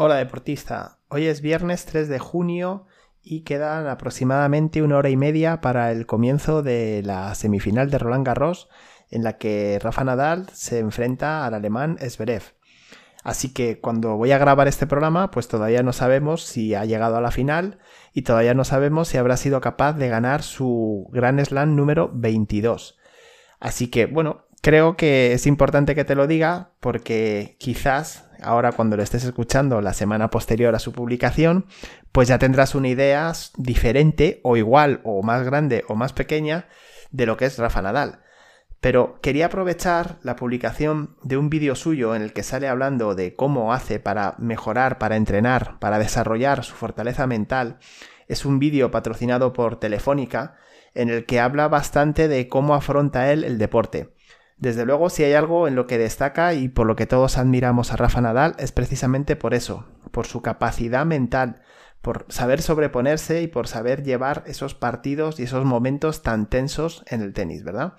Hola deportista, hoy es viernes 3 de junio y quedan aproximadamente una hora y media para el comienzo de la semifinal de Roland Garros en la que Rafa Nadal se enfrenta al alemán Zverev. Así que cuando voy a grabar este programa, pues todavía no sabemos si ha llegado a la final y todavía no sabemos si habrá sido capaz de ganar su Grand Slam número 22. Así que bueno, creo que es importante que te lo diga porque quizás ahora cuando lo estés escuchando la semana posterior a su publicación, pues ya tendrás una idea diferente o igual o más grande o más pequeña de lo que es Rafa Nadal. Pero quería aprovechar la publicación de un vídeo suyo en el que sale hablando de cómo hace para mejorar, para entrenar, para desarrollar su fortaleza mental. Es un vídeo patrocinado por Telefónica en el que habla bastante de cómo afronta él el deporte. Desde luego, si hay algo en lo que destaca y por lo que todos admiramos a Rafa Nadal es precisamente por eso, por su capacidad mental, por saber sobreponerse y por saber llevar esos partidos y esos momentos tan tensos en el tenis, ¿verdad?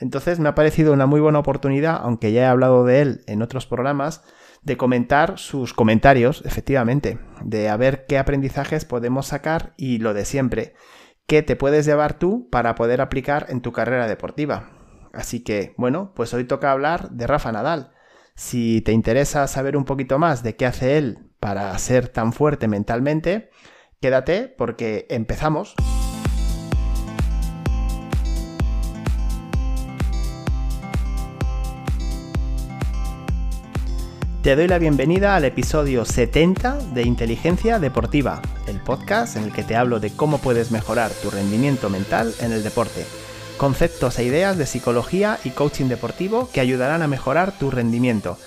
Entonces me ha parecido una muy buena oportunidad, aunque ya he hablado de él en otros programas, de comentar sus comentarios, efectivamente, de a ver qué aprendizajes podemos sacar y lo de siempre, qué te puedes llevar tú para poder aplicar en tu carrera deportiva. Así que, bueno, pues hoy toca hablar de Rafa Nadal. Si te interesa saber un poquito más de qué hace él para ser tan fuerte mentalmente, quédate porque empezamos. Te doy la bienvenida al episodio 70 de Inteligencia Deportiva, el podcast en el que te hablo de cómo puedes mejorar tu rendimiento mental en el deporte conceptos e ideas de psicología y coaching deportivo que ayudarán a mejorar tu rendimiento.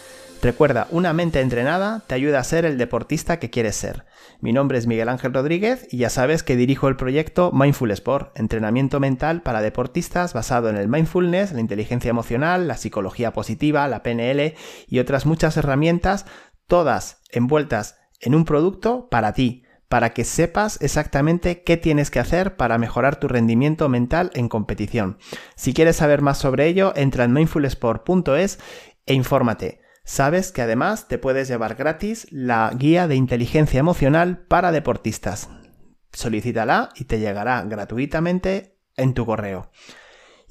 Recuerda, una mente entrenada te ayuda a ser el deportista que quieres ser. Mi nombre es Miguel Ángel Rodríguez y ya sabes que dirijo el proyecto Mindful Sport, entrenamiento mental para deportistas basado en el mindfulness, la inteligencia emocional, la psicología positiva, la PNL y otras muchas herramientas, todas envueltas en un producto para ti para que sepas exactamente qué tienes que hacer para mejorar tu rendimiento mental en competición. Si quieres saber más sobre ello, entra en mindfulsport.es e infórmate. Sabes que además te puedes llevar gratis la guía de inteligencia emocional para deportistas. Solicítala y te llegará gratuitamente en tu correo.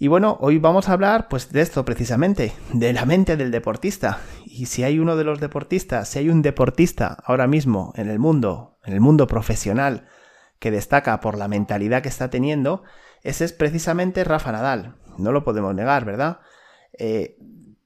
Y bueno, hoy vamos a hablar pues de esto precisamente, de la mente del deportista. Y si hay uno de los deportistas, si hay un deportista ahora mismo en el mundo, en el mundo profesional, que destaca por la mentalidad que está teniendo, ese es precisamente Rafa Nadal. No lo podemos negar, ¿verdad? Eh,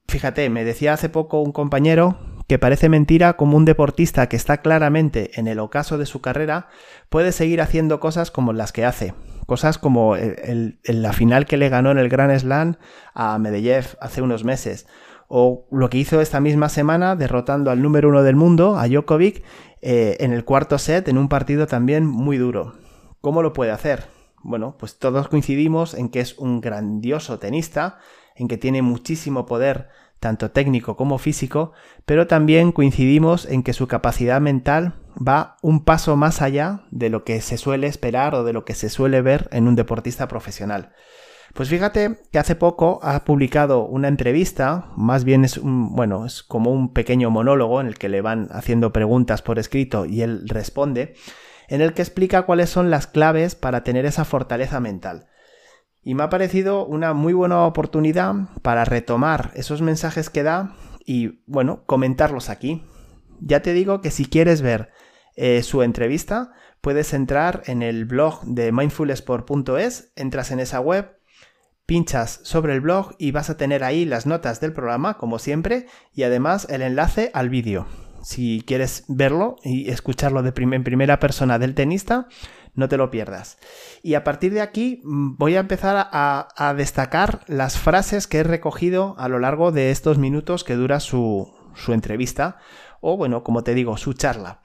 fíjate, me decía hace poco un compañero que parece mentira como un deportista que está claramente en el ocaso de su carrera puede seguir haciendo cosas como las que hace. Cosas como la final que le ganó en el Grand Slam a Medvedev hace unos meses. O lo que hizo esta misma semana derrotando al número uno del mundo, a Djokovic, eh, en el cuarto set en un partido también muy duro. ¿Cómo lo puede hacer? Bueno, pues todos coincidimos en que es un grandioso tenista, en que tiene muchísimo poder tanto técnico como físico, pero también coincidimos en que su capacidad mental va un paso más allá de lo que se suele esperar o de lo que se suele ver en un deportista profesional. Pues fíjate que hace poco ha publicado una entrevista, más bien es un, bueno, es como un pequeño monólogo en el que le van haciendo preguntas por escrito y él responde, en el que explica cuáles son las claves para tener esa fortaleza mental y me ha parecido una muy buena oportunidad para retomar esos mensajes que da y, bueno, comentarlos aquí. Ya te digo que si quieres ver eh, su entrevista, puedes entrar en el blog de mindfulsport.es, entras en esa web, pinchas sobre el blog y vas a tener ahí las notas del programa, como siempre, y además el enlace al vídeo. Si quieres verlo y escucharlo de en primera persona del tenista, no te lo pierdas. Y a partir de aquí mm, voy a empezar a, destacar las frases que he recogido a lo largo de estos minutos que dura su, entrevista, o bueno, como te digo, su charla.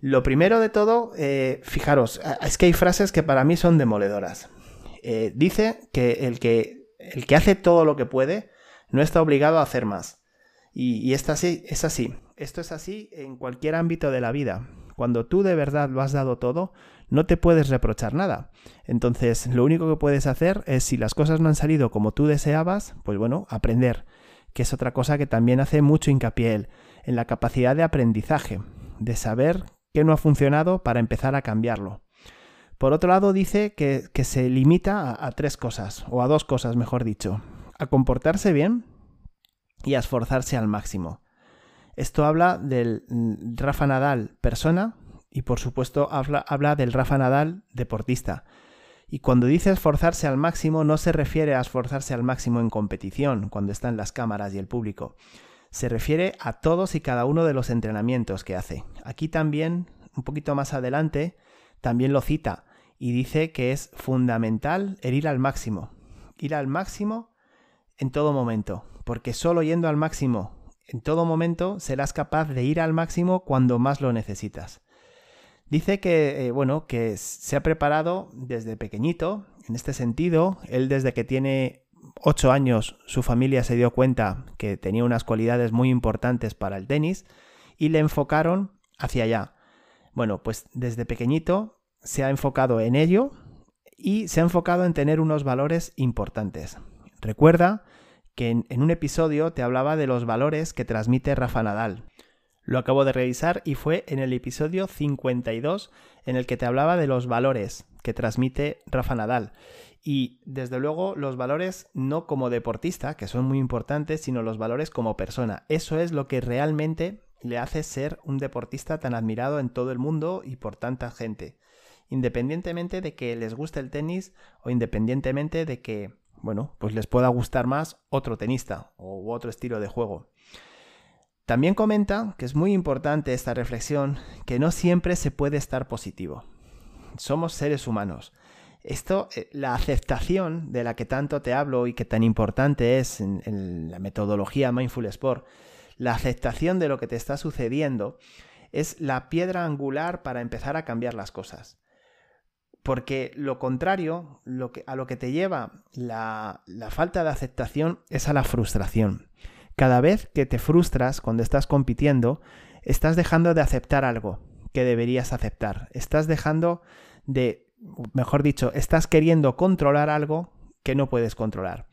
Lo primero de todo, eh, fijaros, es que hay frases que para mí son demoledoras. Eh, dice que el, que el que hace todo lo que puede no está obligado a hacer más. Y, y esta sí, es así. Esto es así en cualquier ámbito de la vida. Cuando tú de verdad lo has dado todo, no te puedes reprochar nada. Entonces, lo único que puedes hacer es, si las cosas no han salido como tú deseabas, pues bueno, aprender, que es otra cosa que también hace mucho hincapié él, en la capacidad de aprendizaje. de saber qué no ha funcionado para empezar a cambiarlo. Por otro lado, dice que, se limita a, tres cosas, o a dos cosas, mejor dicho. A comportarse bien y a esforzarse al máximo. Esto habla del mm, Rafa Nadal persona y por supuesto habla, habla del Rafa Nadal deportista. Y cuando dice esforzarse al máximo no se refiere a esforzarse al máximo en competición, cuando están las cámaras y el público. Se refiere a todos y cada uno de los entrenamientos que hace. Aquí también, un poquito más adelante, también lo cita y dice que es fundamental el ir al máximo. Ir al máximo en todo momento, porque solo yendo al máximo en todo momento serás capaz de ir al máximo cuando más lo necesitas. Dice que, eh, bueno, que se ha preparado desde pequeñito, en este sentido, él desde que tiene ocho años su familia se dio cuenta que tenía unas cualidades muy importantes para el tenis y le enfocaron hacia allá. Bueno, pues desde pequeñito se ha enfocado en ello y se ha enfocado en tener unos valores importantes. Recuerda que en, un episodio te hablaba de los valores que transmite Rafa Nadal. Lo acabo de revisar y fue en el episodio 52 en el que te hablaba de los valores que transmite Rafa Nadal. Y desde luego los valores no como deportista, que son muy importantes, sino los valores como persona. Eso es lo que realmente le hace ser un deportista tan admirado en todo el mundo y por tanta gente. Independientemente de que les guste el tenis o independientemente de que bueno, pues les pueda gustar más otro tenista u otro estilo de juego. También comenta que es muy importante esta reflexión, que no siempre se puede estar positivo. Somos seres humanos. Esto, eh, la aceptación de la que tanto te hablo y que tan importante es en, en la metodología Mindful Sport, la aceptación de lo que te está sucediendo, es la piedra angular para empezar a cambiar las cosas. Porque lo contrario, a lo que te lleva la falta de aceptación es a la frustración. Cada vez que te frustras cuando estás compitiendo, estás dejando de aceptar algo que deberías aceptar. Estás dejando de, mejor dicho, estás queriendo controlar algo que no puedes controlar.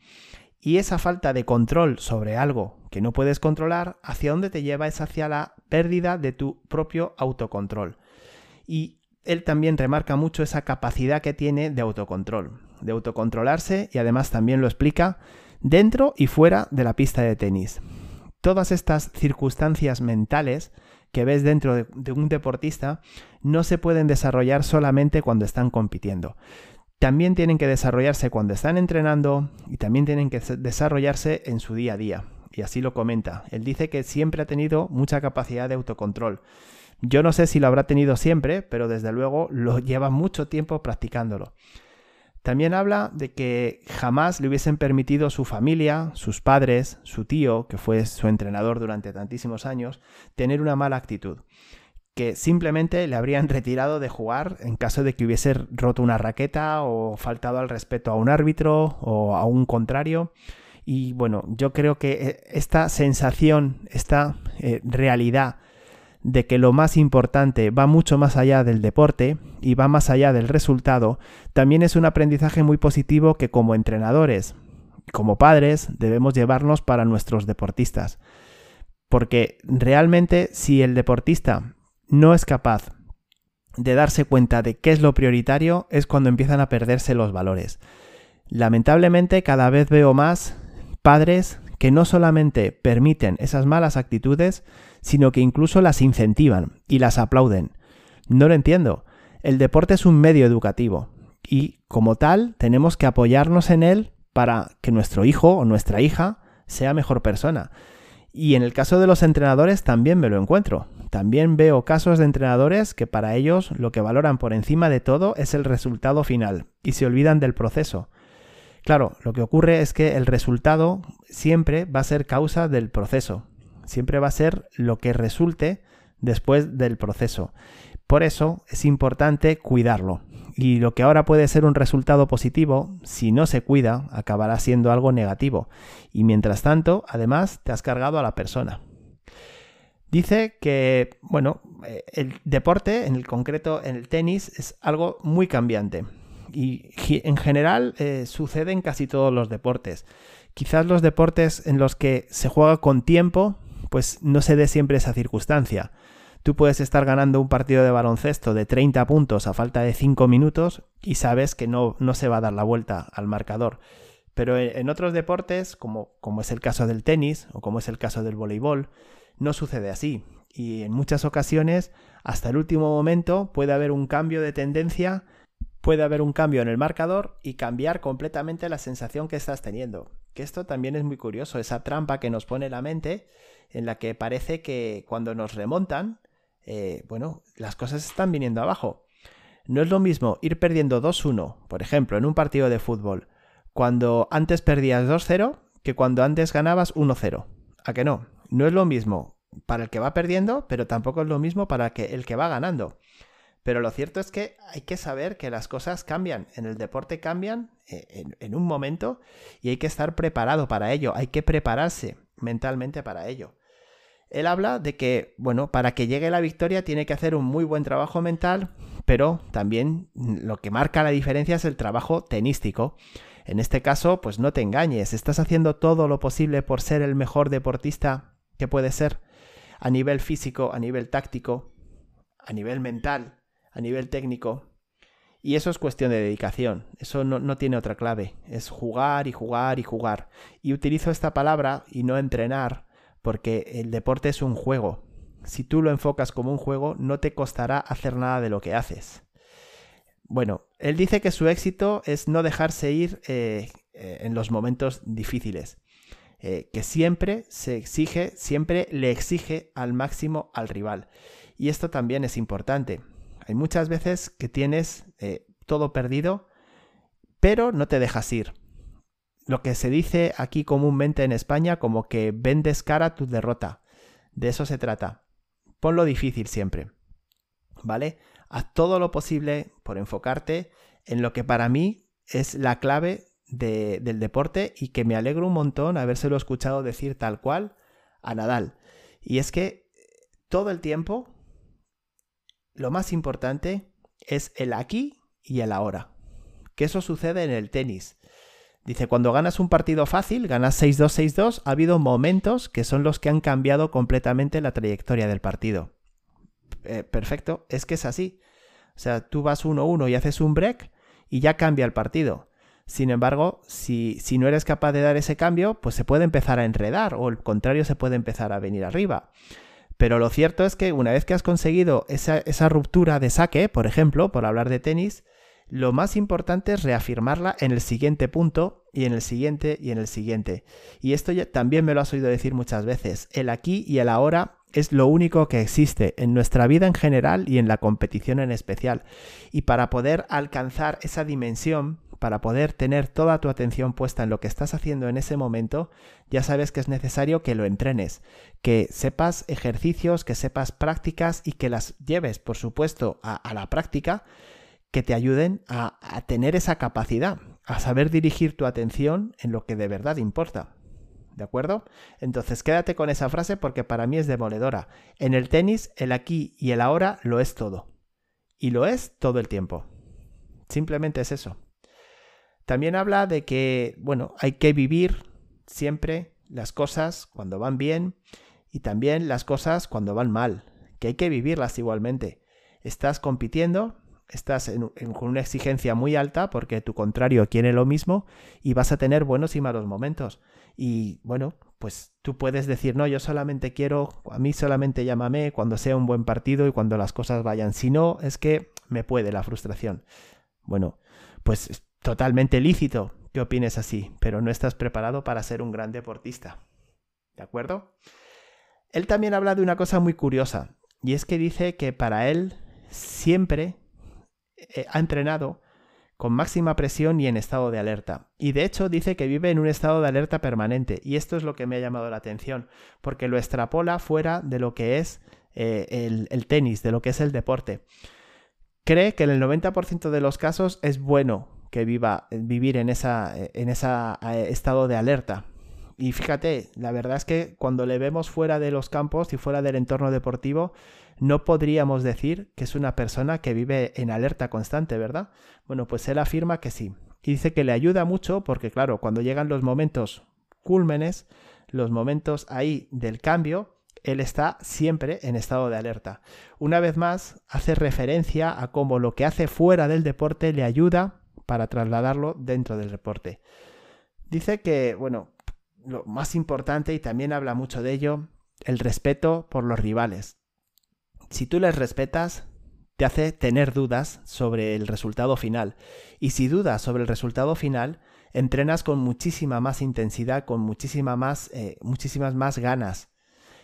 Y esa falta de control sobre algo que no puedes controlar, ¿hacia dónde te lleva? Es hacia la pérdida de tu propio autocontrol. Y él también remarca mucho esa capacidad que tiene de autocontrol, de autocontrolarse y además también lo explica dentro y fuera de la pista de tenis. Todas estas circunstancias mentales que ves dentro de, un deportista no se pueden desarrollar solamente cuando están compitiendo. También tienen que desarrollarse cuando están entrenando y también tienen que desarrollarse en su día a día. Y así lo comenta. Él dice que siempre ha tenido mucha capacidad de autocontrol yo no sé si lo habrá tenido siempre, pero desde luego lo lleva mucho tiempo practicándolo. También habla de que jamás le hubiesen permitido su familia, sus padres, su tío, que fue su entrenador durante tantísimos años, tener una mala actitud. Que simplemente le habrían retirado de jugar en caso de que hubiese roto una raqueta o faltado al respeto a un árbitro o a un contrario. Y bueno, yo creo que eh, esta sensación, esta eh, realidad de que lo más importante va mucho más allá del deporte y va más allá del resultado, también es un aprendizaje muy positivo que como entrenadores, como padres, debemos llevarnos para nuestros deportistas. Porque realmente si el deportista no es capaz de darse cuenta de qué es lo prioritario, es cuando empiezan a perderse los valores. Lamentablemente cada vez veo más padres que no solamente permiten esas malas actitudes, sino que incluso las incentivan y las aplauden. No lo entiendo. El deporte es un medio educativo y como tal tenemos que apoyarnos en él para que nuestro hijo o nuestra hija sea mejor persona. Y en el caso de los entrenadores también me lo encuentro. También veo casos de entrenadores que para ellos lo que valoran por encima de todo es el resultado final y se olvidan del proceso. Claro, lo que ocurre es que el resultado siempre va a ser causa del proceso, siempre va a ser lo que resulte después del proceso. Por eso es importante cuidarlo. Y lo que ahora puede ser un resultado positivo, si no se cuida, acabará siendo algo negativo. Y mientras tanto, además, te has cargado a la persona. Dice que, bueno, eh, el deporte, en el concreto en el tenis, es algo muy cambiante. Y en general eh, sucede en casi todos los deportes. Quizás los deportes en los que se juega con tiempo pues no se dé siempre esa circunstancia. Tú puedes estar ganando un partido de baloncesto de 30 puntos a falta de 5 minutos y sabes que no, no se va a dar la vuelta al marcador. Pero en otros deportes, como, como es el caso del tenis o como es el caso del voleibol, no sucede así. Y en muchas ocasiones, hasta el último momento, puede haber un cambio de tendencia, puede haber un cambio en el marcador y cambiar completamente la sensación que estás teniendo. Que esto también es muy curioso, esa trampa que nos pone la mente, en la que parece que cuando nos remontan, eh, bueno, las cosas están viniendo abajo. No es lo mismo ir perdiendo 2-1, por ejemplo, en un partido de fútbol, cuando antes perdías 2-0 que cuando antes ganabas 1-0. ¿A que no? No es lo mismo para el que va perdiendo, pero tampoco es lo mismo para el que va ganando. Pero lo cierto es que hay que saber que las cosas cambian, en el deporte cambian eh, en, en, un momento y hay que estar preparado para ello, hay que prepararse mentalmente para ello. Él habla de que, bueno, para que llegue la victoria tiene que hacer un muy buen trabajo mental, pero también lo que marca la diferencia es el trabajo tenístico. En este caso, pues no te engañes, estás haciendo todo lo posible por ser el mejor deportista que puedes ser, a nivel físico, a nivel táctico, a nivel mental, a nivel técnico. Y eso es cuestión de dedicación, eso no, no, tiene otra clave, es jugar y jugar y jugar. Y utilizo esta palabra y no entrenar porque el deporte es un juego. Si tú lo enfocas como un juego, no te costará hacer nada de lo que haces. Bueno, él dice que su éxito es no dejarse ir eh, eh, en los momentos difíciles. Eh, que siempre se exige, siempre le exige al máximo al rival. Y esto también es importante. Hay muchas veces que tienes todo perdido, pero no te dejas ir lo que se dice aquí comúnmente en España como que vendes cara tu derrota. De eso se trata. Ponlo difícil siempre. ¿Vale? Haz todo lo posible por enfocarte en lo que para mí es la clave del deporte y que me alegro un montón habérselo escuchado decir tal cual a Nadal. Y es que todo el tiempo lo más importante es el aquí y el ahora. Que eso sucede en el tenis. Dice, cuando ganas un partido fácil, ganas 6-2, 6-2, ha habido momentos que son los que han cambiado completamente la trayectoria del partido. Eh, perfecto, es que es así. O sea, tú vas 1-1 y haces un break y ya cambia el partido. Sin embargo, si, si, no eres capaz de dar ese cambio, pues se puede empezar a enredar o el contrario se puede empezar a venir arriba. Pero lo cierto es que una vez que has conseguido esa, esa ruptura de saque, por ejemplo, por hablar de tenis, lo más importante es reafirmarla en el siguiente punto y en el siguiente y en el siguiente. Y esto también me lo has oído decir muchas veces. El aquí y el ahora es lo único que existe en nuestra vida en general y en la competición en especial. Y para poder alcanzar esa dimensión, para poder tener toda tu atención puesta en lo que estás haciendo en ese momento, ya sabes que es necesario que lo entrenes, que sepas ejercicios, que sepas prácticas y que las lleves, por supuesto, a la práctica que te ayuden a, tener esa capacidad, a saber dirigir tu atención en lo que de verdad importa. ¿De acuerdo? Entonces quédate con esa frase porque para mí es demoledora. En el tenis, el aquí y el ahora lo es todo. Y lo es todo el tiempo. Simplemente es eso. También habla de que, bueno, hay que vivir siempre las cosas cuando van bien y también las cosas cuando van mal, que hay que vivirlas igualmente. Estás compitiendo, estás con una exigencia muy alta porque tu contrario quiere lo mismo y vas a tener buenos y malos momentos. Y bueno, pues tú puedes decir, no, yo solamente quiero, a mí solamente llámame cuando sea un buen partido y cuando las cosas vayan. Si no, es que me puede la frustración. Bueno, pues es totalmente lícito que opines así, pero no estás preparado para ser un gran deportista. ¿De acuerdo? Él también habla de una cosa muy curiosa, y es que dice que para él siempre eh, ha entrenado con máxima presión y en estado de alerta. Y de hecho dice que vive en un estado de alerta permanente. Y esto es lo que me ha llamado la atención, porque lo extrapola fuera de lo que es eh, el, tenis, de lo que es el deporte. Cree que en el 90% de los casos es bueno que viva, vivir en ese en eh, estado de alerta. Y fíjate, la verdad es que cuando le vemos fuera de los campos y fuera del entorno deportivo, no podríamos decir que es una persona que vive en alerta constante, ¿verdad? Bueno, pues él afirma que sí. Y dice que le ayuda mucho porque, claro, cuando llegan los momentos cúlmenes, los momentos ahí del cambio, él está siempre en estado de alerta. Una vez más, hace referencia a cómo lo que hace fuera del deporte le ayuda para trasladarlo dentro del deporte. Dice que, bueno, lo más importante, y también habla mucho de ello, el respeto por los rivales. Si tú les respetas, te hace tener dudas sobre el resultado final. Y si dudas sobre el resultado final, entrenas con muchísima más intensidad, con muchísima más, eh, muchísimas más ganas.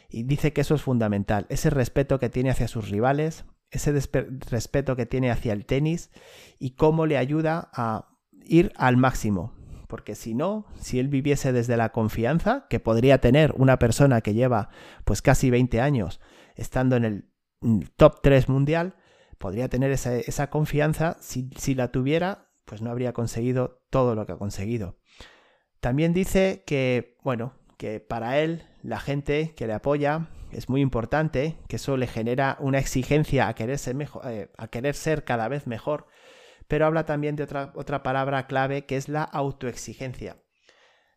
Y dice que eso es fundamental, ese respeto que tiene hacia sus rivales, ese respeto que tiene hacia el tenis y cómo le ayuda a ir al máximo. Porque si no, si él viviese desde la confianza que podría tener una persona que lleva pues casi 20 años estando en el top 3 mundial, podría tener esa, confianza, si, si la tuviera, pues no habría conseguido todo lo que ha conseguido. También dice que, bueno, que para él la gente que le apoya es muy importante, que eso le genera una exigencia a querer ser, mejor, eh, a querer ser cada vez mejor, pero habla también de otra, palabra clave que es la autoexigencia.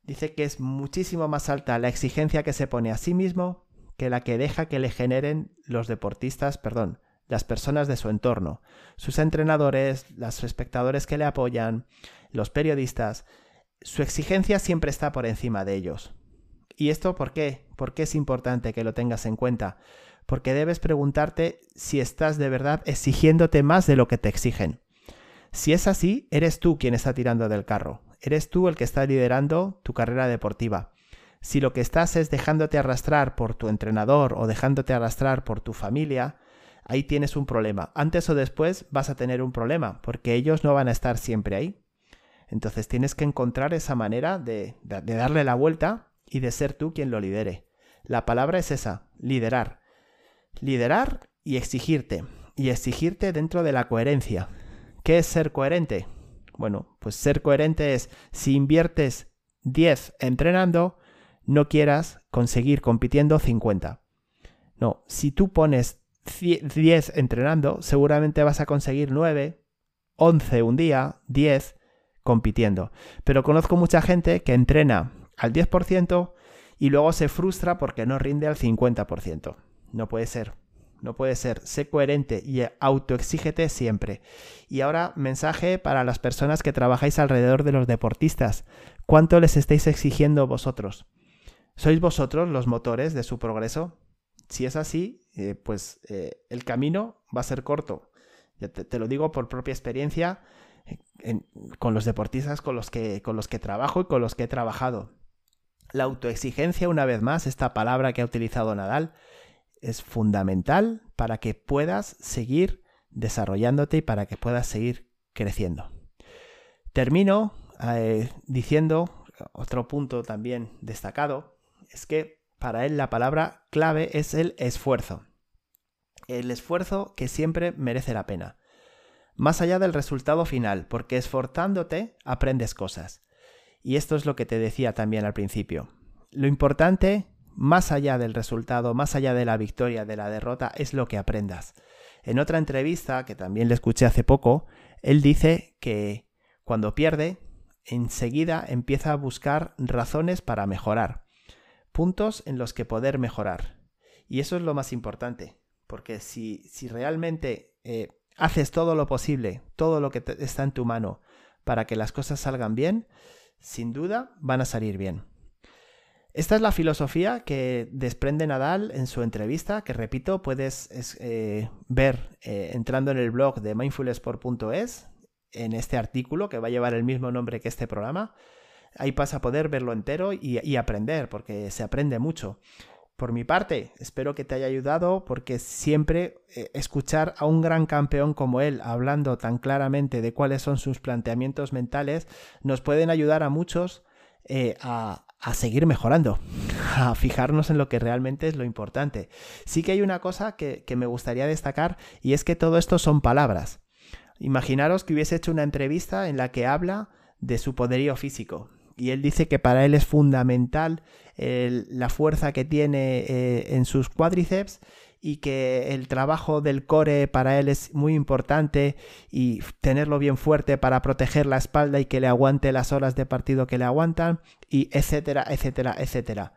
Dice que es muchísimo más alta la exigencia que se pone a sí mismo que la que deja que le generen los deportistas, perdón, las personas de su entorno, sus entrenadores, los espectadores que le apoyan, los periodistas. Su exigencia siempre está por encima de ellos. ¿Y esto por qué? ¿Por qué es importante que lo tengas en cuenta? Porque debes preguntarte si estás de verdad exigiéndote más de lo que te exigen. Si es así, eres tú quien está tirando del carro, eres tú el que está liderando tu carrera deportiva. Si lo que estás es dejándote arrastrar por tu entrenador o dejándote arrastrar por tu familia, ahí tienes un problema. Antes o después vas a tener un problema, porque ellos no van a estar siempre ahí. Entonces tienes que encontrar esa manera de, de darle la vuelta y de ser tú quien lo lidere. La palabra es esa, liderar. Liderar y exigirte. Y exigirte dentro de la coherencia. ¿Qué es ser coherente? Bueno, pues ser coherente es si inviertes 10 entrenando, no quieras conseguir compitiendo 50. No, si tú pones 10 entrenando, seguramente vas a conseguir 9, 11 un día, 10 compitiendo. Pero conozco mucha gente que entrena al 10% y luego se frustra porque no rinde al 50%. No puede ser. No puede ser. Sé coherente y autoexígete siempre. Y ahora, mensaje para las personas que trabajáis alrededor de los deportistas. ¿Cuánto les estáis exigiendo vosotros? ¿Sois vosotros los motores de su progreso? Si es así, eh, pues eh, el camino va a ser corto. te, lo digo por propia experiencia con los deportistas con los, que, con los que trabajo y con los que he trabajado. La autoexigencia, una vez más, esta palabra que ha utilizado Nadal, es fundamental para que puedas seguir desarrollándote y para que puedas seguir creciendo. Termino eh, diciendo otro punto también destacado, es que para él la palabra clave es el esfuerzo. El esfuerzo que siempre merece la pena. Más allá del resultado final, porque esforzándote aprendes cosas. Y esto es lo que te decía también al principio. Lo importante, más allá del resultado, más allá de la victoria, de la derrota, es lo que aprendas. En otra entrevista, que también le escuché hace poco, él dice que cuando pierde, enseguida empieza a buscar razones para mejorar, puntos en los que poder mejorar. Y eso es lo más importante, porque si, si realmente eh, haces todo lo posible, todo lo que está en tu mano para que las cosas salgan bien, sin duda van a salir bien. Esta es la filosofía que desprende Nadal en su entrevista, que repito, puedes eh, ver eh, entrando en el blog de mindfulsport.es, en este artículo que va a llevar el mismo nombre que este programa. Ahí vas a poder verlo entero y, aprender, porque se aprende mucho. Por mi parte, espero que te haya ayudado porque siempre eh, escuchar a un gran campeón como él hablando tan claramente de cuáles son sus planteamientos mentales nos pueden ayudar a muchos a, seguir mejorando, a fijarnos en lo que realmente es lo importante. Sí que hay una cosa que, que me gustaría destacar y es que todo esto son palabras. Imaginaros que hubiese hecho una entrevista en la que habla de su poderío físico, y él dice que para él es fundamental la fuerza que tiene eh, en sus cuádriceps y que el trabajo del core para él es muy importante y tenerlo bien fuerte para proteger la espalda y que le aguante las horas de partido que le aguantan y etcétera, etcétera, etcétera.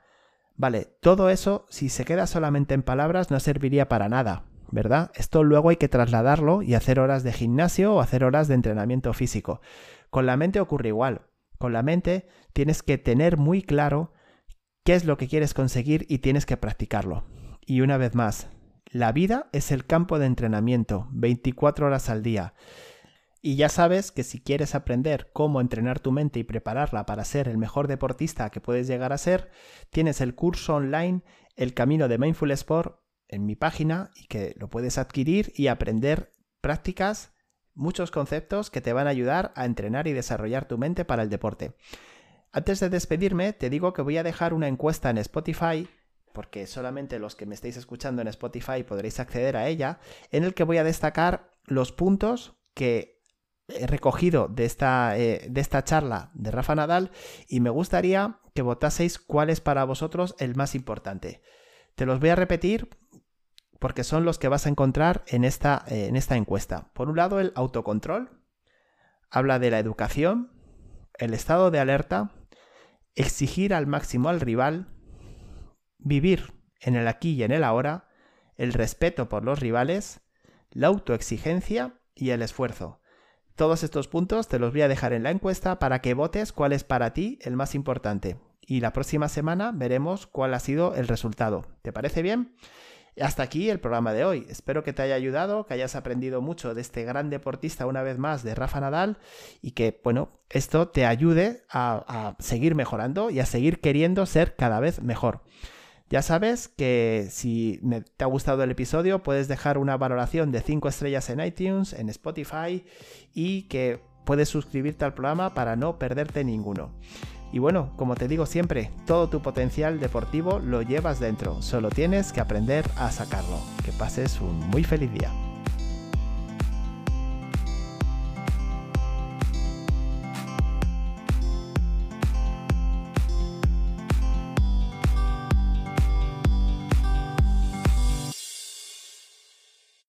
Vale, todo eso, si se queda solamente en palabras, no serviría para nada, ¿verdad? Esto luego hay que trasladarlo y hacer horas de gimnasio o hacer horas de entrenamiento físico. Con la mente ocurre igual. Con la mente tienes que tener muy claro qué es lo que quieres conseguir y tienes que practicarlo. Y una vez más, la vida es el campo de entrenamiento, 24 horas al día. Y ya sabes que si quieres aprender cómo entrenar tu mente y prepararla para ser el mejor deportista que puedes llegar a ser, tienes el curso online El Camino de Mindful Sport en mi página y que lo puedes adquirir y aprender prácticas, muchos conceptos que te van a ayudar a entrenar y desarrollar tu mente para el deporte. Antes de despedirme, te digo que voy a dejar una encuesta en Spotify porque solamente los que me estáis escuchando en Spotify podréis acceder a ella, en el que voy a destacar los puntos que he recogido de esta, eh, de esta charla de Rafa Nadal y me gustaría que votaseis cuál es para vosotros el más importante. Te los voy a repetir porque son los que vas a encontrar en esta, eh, en esta encuesta. Por un lado, el autocontrol. Habla de la educación, el estado de alerta, exigir al máximo al rival, vivir en el aquí y en el ahora, el respeto por los rivales, la autoexigencia y el esfuerzo. Todos estos puntos te los voy a dejar en la encuesta para que votes cuál es para ti el más importante. Y la próxima semana veremos cuál ha sido el resultado. ¿Te parece bien? Hasta aquí el programa de hoy. Espero que te haya ayudado, que hayas aprendido mucho de este gran deportista una vez más de Rafa Nadal y que, bueno, esto te ayude a, a seguir mejorando y a seguir queriendo ser cada vez mejor. Ya sabes que si te ha gustado el episodio puedes dejar una valoración de 5 estrellas en iTunes, en Spotify y que puedes suscribirte al programa para no perderte ninguno. Y bueno, como te digo siempre, todo tu potencial deportivo lo llevas dentro, solo tienes que aprender a sacarlo. Que pases un muy feliz día.